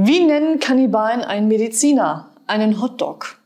Wie nennen Kannibalen einen Mediziner? Einen Hotdog.